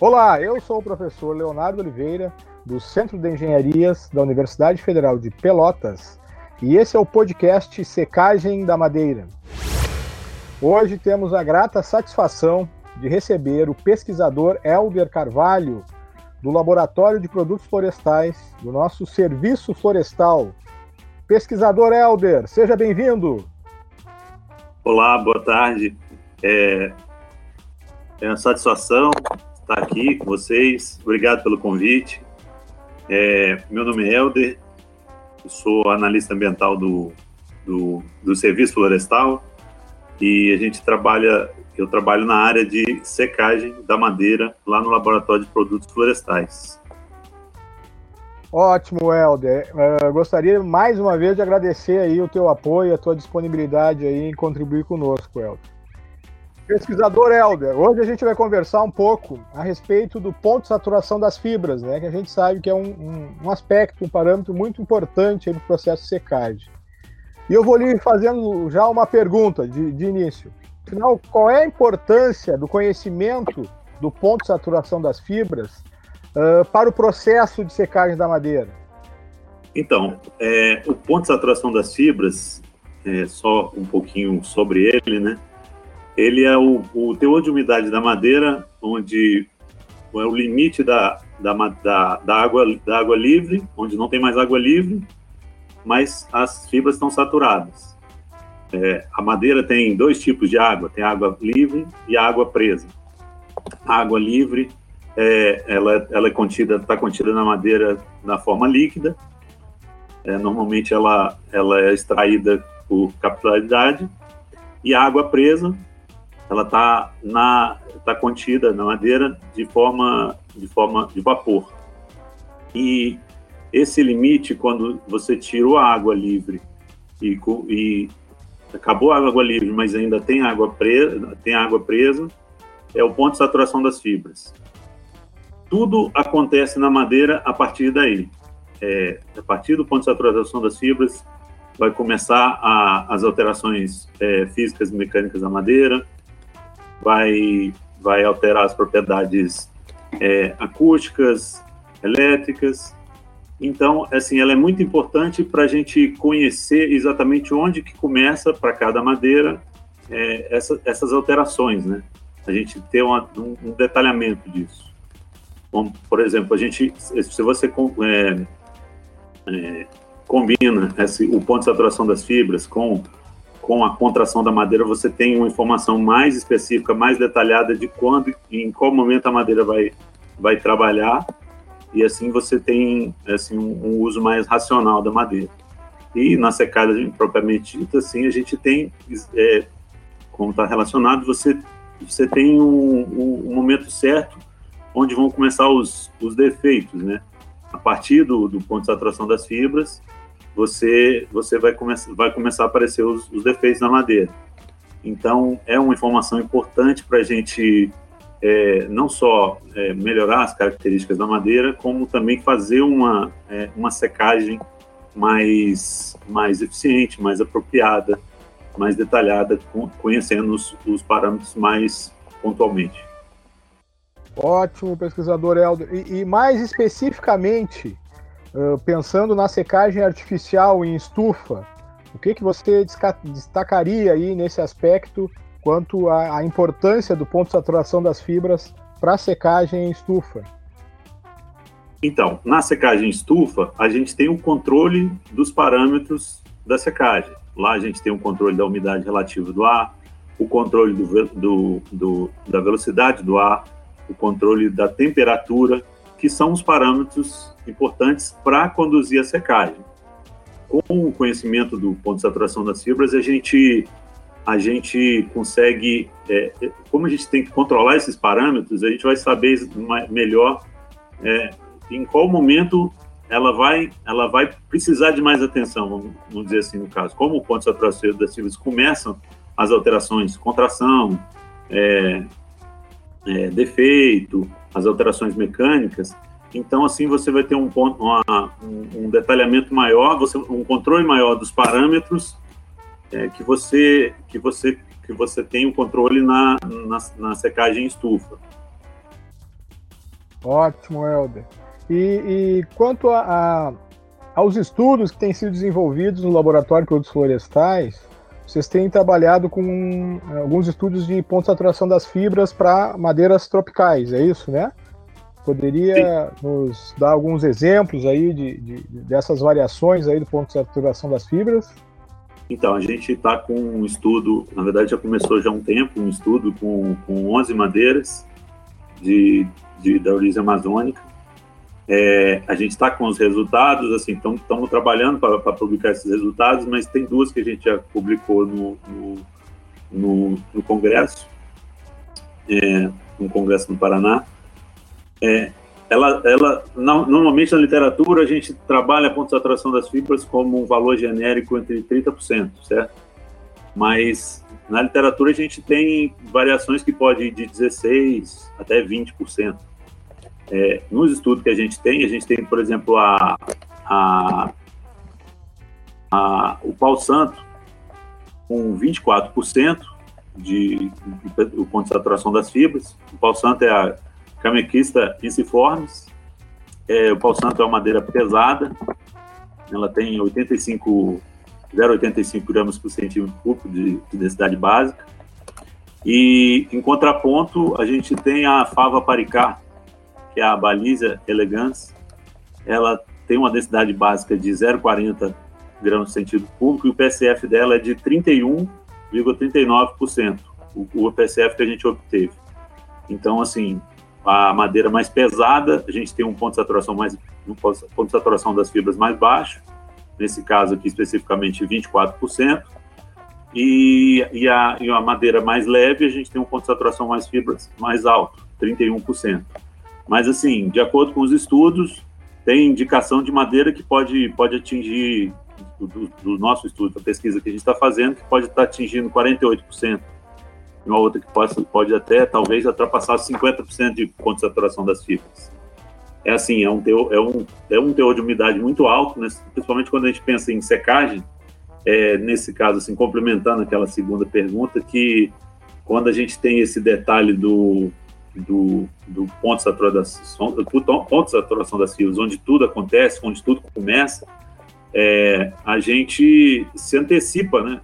Olá, eu sou o professor Leonardo Oliveira, do Centro de Engenharias da Universidade Federal de Pelotas, e esse é o podcast Secagem da Madeira. Hoje temos a grata satisfação de receber o pesquisador Elber Carvalho, do Laboratório de Produtos Florestais, do nosso Serviço Florestal. Pesquisador Elber, seja bem-vindo. Olá, boa tarde. É, é uma satisfação estar aqui com vocês. Obrigado pelo convite. É, meu nome é Helder, sou analista ambiental do, do, do, Serviço Florestal e a gente trabalha, eu trabalho na área de secagem da madeira lá no Laboratório de Produtos Florestais. Ótimo, Helder. Uh, gostaria mais uma vez de agradecer aí o teu apoio, a tua disponibilidade aí em contribuir conosco, Helder. Pesquisador Helder, hoje a gente vai conversar um pouco a respeito do ponto de saturação das fibras, né? Que a gente sabe que é um, um, um aspecto, um parâmetro muito importante no processo de secagem. E eu vou lhe fazendo já uma pergunta de, de início. Afinal, qual é a importância do conhecimento do ponto de saturação das fibras uh, para o processo de secagem da madeira? Então, é, o ponto de saturação das fibras, é, só um pouquinho sobre ele, né? Ele é o, o teor de umidade da madeira, onde é o limite da, da, da, da, água, da água livre, onde não tem mais água livre, mas as fibras estão saturadas. É, a madeira tem dois tipos de água, tem água livre e água presa. A água livre, é, ela, ela é contida, está contida na madeira na forma líquida. É, normalmente ela, ela é extraída por capilaridade. E a água presa, ela está na tá contida na madeira de forma de forma de vapor. E esse limite, quando você tirou a água livre e, e acabou a água livre, mas ainda tem água presa, tem água presa, é o ponto de saturação das fibras. Tudo acontece na madeira a partir daí. É, a partir do ponto de saturação das fibras, vai começar a, as alterações é, físicas e mecânicas da madeira, vai, vai alterar as propriedades é, acústicas, elétricas. Então, assim, ela é muito importante para a gente conhecer exatamente onde que começa para cada madeira é, essa, essas alterações, né? A gente ter uma, um, um, detalhamento disso. Bom, por exemplo, a gente, se você é, é, combina esse, o ponto de saturação das fibras com com a contração da madeira, você tem uma informação mais específica, mais detalhada de quando e em qual momento a madeira vai, vai trabalhar, e assim você tem assim, um, uso mais racional da madeira. E na secagem propriamente dita, assim, a gente tem, é, como está relacionado, você, você tem um, um, um, momento certo onde vão começar os, os defeitos, né? A partir do, do ponto de saturação das fibras, você, você vai, come vai começar a aparecer os, os defeitos na madeira. Então, é uma informação importante para a gente é, não só é, melhorar as características da madeira, como também fazer uma, é, uma secagem mais, mais eficiente, mais apropriada, mais detalhada, conhecendo os, os parâmetros mais pontualmente. Ótimo, pesquisador Helder. E, e mais especificamente, pensando na secagem artificial em estufa, o que, que você destacaria aí nesse aspecto quanto à, à importância do ponto de saturação das fibras para secagem em estufa? Então, na secagem em estufa, a gente tem o um controle dos parâmetros da secagem. Lá a gente tem o um controle da umidade relativa do ar, o controle do, do, do, da velocidade do ar, o controle da temperatura, que são os parâmetros importantes para conduzir a secagem. Com o conhecimento do ponto de saturação das fibras, a gente a gente consegue, é, é, como a gente tem que controlar esses parâmetros, a gente vai saber melhor é, em qual momento ela vai, ela vai precisar de mais atenção, vamos, vamos dizer assim no caso. Como o ponto de saturação das fibras começam as alterações, contração, é, é, defeito, as alterações mecânicas, então, assim, você vai ter um, ponto, uma, um, detalhamento maior, você, um controle maior dos parâmetros é, que, você, que, você, que você tem o controle na, na, na secagem estufa. Ótimo, Helder. E, e quanto a, a, aos estudos que têm sido desenvolvidos no Laboratório de Produtos Florestais, vocês têm trabalhado com alguns estudos de ponto de saturação das fibras para madeiras tropicais, é isso, né? Poderia Sim. nos dar alguns exemplos aí de, de, dessas variações aí do ponto de saturação das fibras? Então, a gente está com um estudo, na verdade já começou já há um tempo, um estudo com, com 11 madeiras de, de da origem amazônica. É, a gente está com os resultados, assim, estamos trabalhando para publicar esses resultados, mas tem duas que a gente já publicou no, no, no, no Congresso, é, no Congresso no Paraná. É, ela, ela normalmente na literatura a gente trabalha a ponto de saturação das fibras como um valor genérico entre 30%, certo? Mas na literatura a gente tem variações que pode ir de 16 até 20%. É, nos estudos que a gente tem, a gente tem, por exemplo, a, a, a o pau santo com 24% de, o ponto de saturação das fibras. O pau santo é a Camequista inciformes. É, o pau santo é uma madeira pesada, ela tem 85, 0,85 gramas por centímetro cúbico de, de densidade básica. E em contraponto, a gente tem a fava paricá, que é a Balísia elegans. Ela tem uma densidade básica de 0,40 gramas por centímetro cúbico e o PSF dela é de 31,39%, o, o PSF que a gente obteve. Então, assim, a madeira mais pesada, a gente tem um ponto de saturação mais um ponto de saturação das fibras mais baixo, nesse caso aqui especificamente 24%, e, e, a, e a madeira mais leve, a gente tem um ponto de saturação mais fibras mais alto, 31%. Mas assim, de acordo com os estudos, tem indicação de madeira que pode, pode atingir, do, do nosso estudo, da pesquisa que a gente está fazendo, que pode estar tá atingindo 48% uma outra que pode, pode até, talvez, ultrapassar 50% de ponto de saturação das fibras. É assim, é um teor, é um, é um teor de umidade muito alto, né? principalmente quando a gente pensa em secagem, é, nesse caso, assim, complementando aquela segunda pergunta, que quando a gente tem esse detalhe do, do, do ponto, de saturação, do das fibras, onde tudo acontece, onde tudo começa, é, a gente se antecipa, né?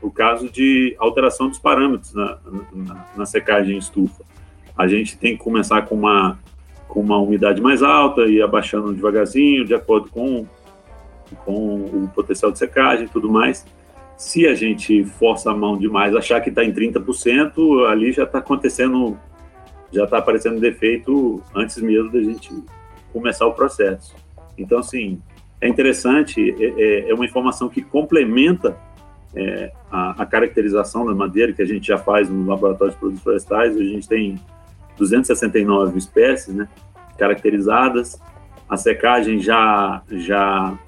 o, caso de alteração dos parâmetros na, na, na, secagem em estufa. A gente tem que começar com uma, com uma umidade mais alta e abaixando devagarzinho, de acordo com, com o potencial de secagem e tudo mais. Se a gente força a mão demais, achar que está em 30%, ali já está acontecendo, já está aparecendo defeito antes mesmo da gente começar o processo. Então, assim, é interessante, é, é, é uma informação que complementa é, a, a, caracterização da madeira que a gente já faz no laboratório de produtos florestais. A gente tem 269 espécies né, caracterizadas. A secagem já, já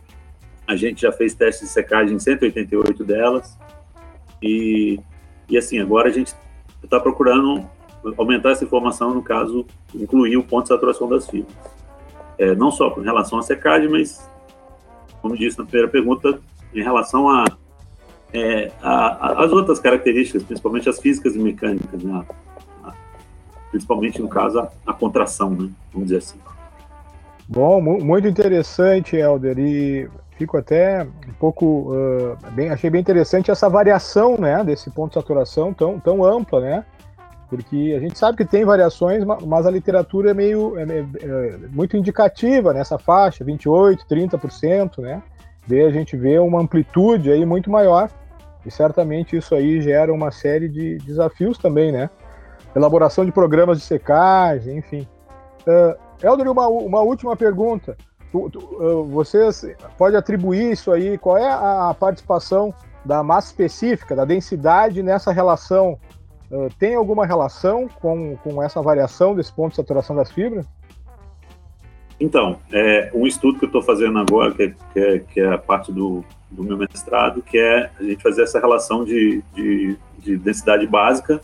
a gente já fez testes de secagem em 188 delas. E, e assim, agora a gente está procurando aumentar essa informação, no caso, incluir o ponto de saturação das fibras. É, não só com relação à secagem, mas, como disse na primeira pergunta, em relação a é, a, a, as outras características, principalmente as físicas e mecânicas, né? a, principalmente no caso a, contração, né? vamos dizer assim. Bom, muito interessante, Helder, e fico até um pouco, uh, bem, achei bem interessante essa variação, né, desse ponto de saturação tão, tão ampla, né, porque a gente sabe que tem variações, mas a literatura é meio, é, é, é muito indicativa nessa faixa, 28, 30%, né, daí a gente vê uma amplitude aí muito maior, e certamente isso aí gera uma série de desafios também, né? Elaboração de programas de secagem, enfim. Uh, uma, uma última pergunta. Tu, tu, uh, vocês pode atribuir isso aí? Qual é a participação da massa específica, da densidade nessa relação? Uh, tem alguma relação com, com essa variação desse ponto de saturação das fibras? Então, é, um estudo que eu estou fazendo agora, que é, que é, que, é, a parte do, do meu mestrado, que é a gente fazer essa relação de, de, de densidade básica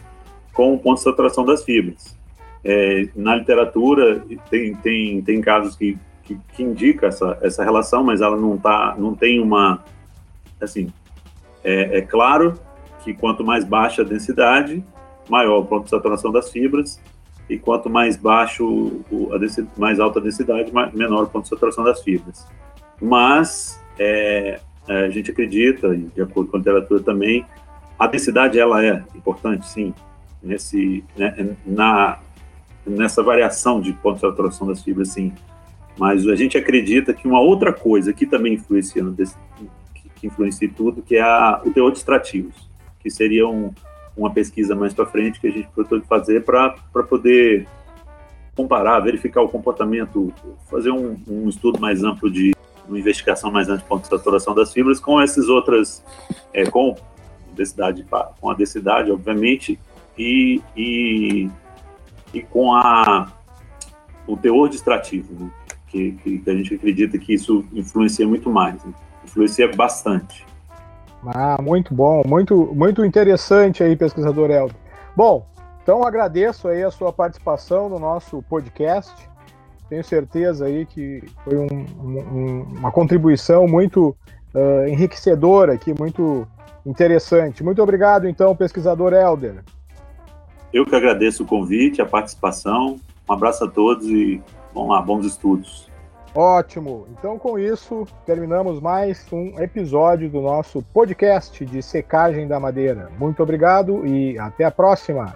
com o ponto de saturação das fibras. É, na literatura, tem, tem, tem casos que, que, que indicam essa, essa relação, mas ela não, tá, não tem uma. Assim, é, é claro que quanto mais baixa a densidade, maior o ponto de saturação das fibras, e quanto mais baixo, a densidade, mais alta a densidade, menor o ponto de saturação das fibras. Mas é, a gente acredita, de acordo com a literatura também, a densidade ela é importante, sim, nesse, né, na, nessa variação de ponto de saturação das fibras, sim. Mas a gente acredita que uma outra coisa que também influencia, que, que influencia tudo, que é a, o teor de extrativos, que seria um, uma pesquisa mais para frente que a gente pretende fazer para poder comparar, verificar o comportamento, fazer um, um, estudo mais amplo de uma investigação mais ampla de ponto de saturação das fibras com essas outras, é, com densidade, com a densidade, obviamente, e, e, e com a, o teor distrativo, né? que, que, a gente acredita que isso influencia muito mais, né? influencia bastante. Ah, muito bom, muito, muito interessante aí, pesquisador Helder. Bom, então agradeço aí a sua participação no nosso podcast. Tenho certeza aí que foi um, um, uma contribuição muito uh, enriquecedora aqui, muito interessante. Muito obrigado, então, pesquisador Helder. Eu que agradeço o convite, a participação. Um abraço a todos e vamos lá, bons estudos. Ótimo. Então, com isso, terminamos mais um episódio do nosso podcast de secagem da madeira. Muito obrigado e até a próxima.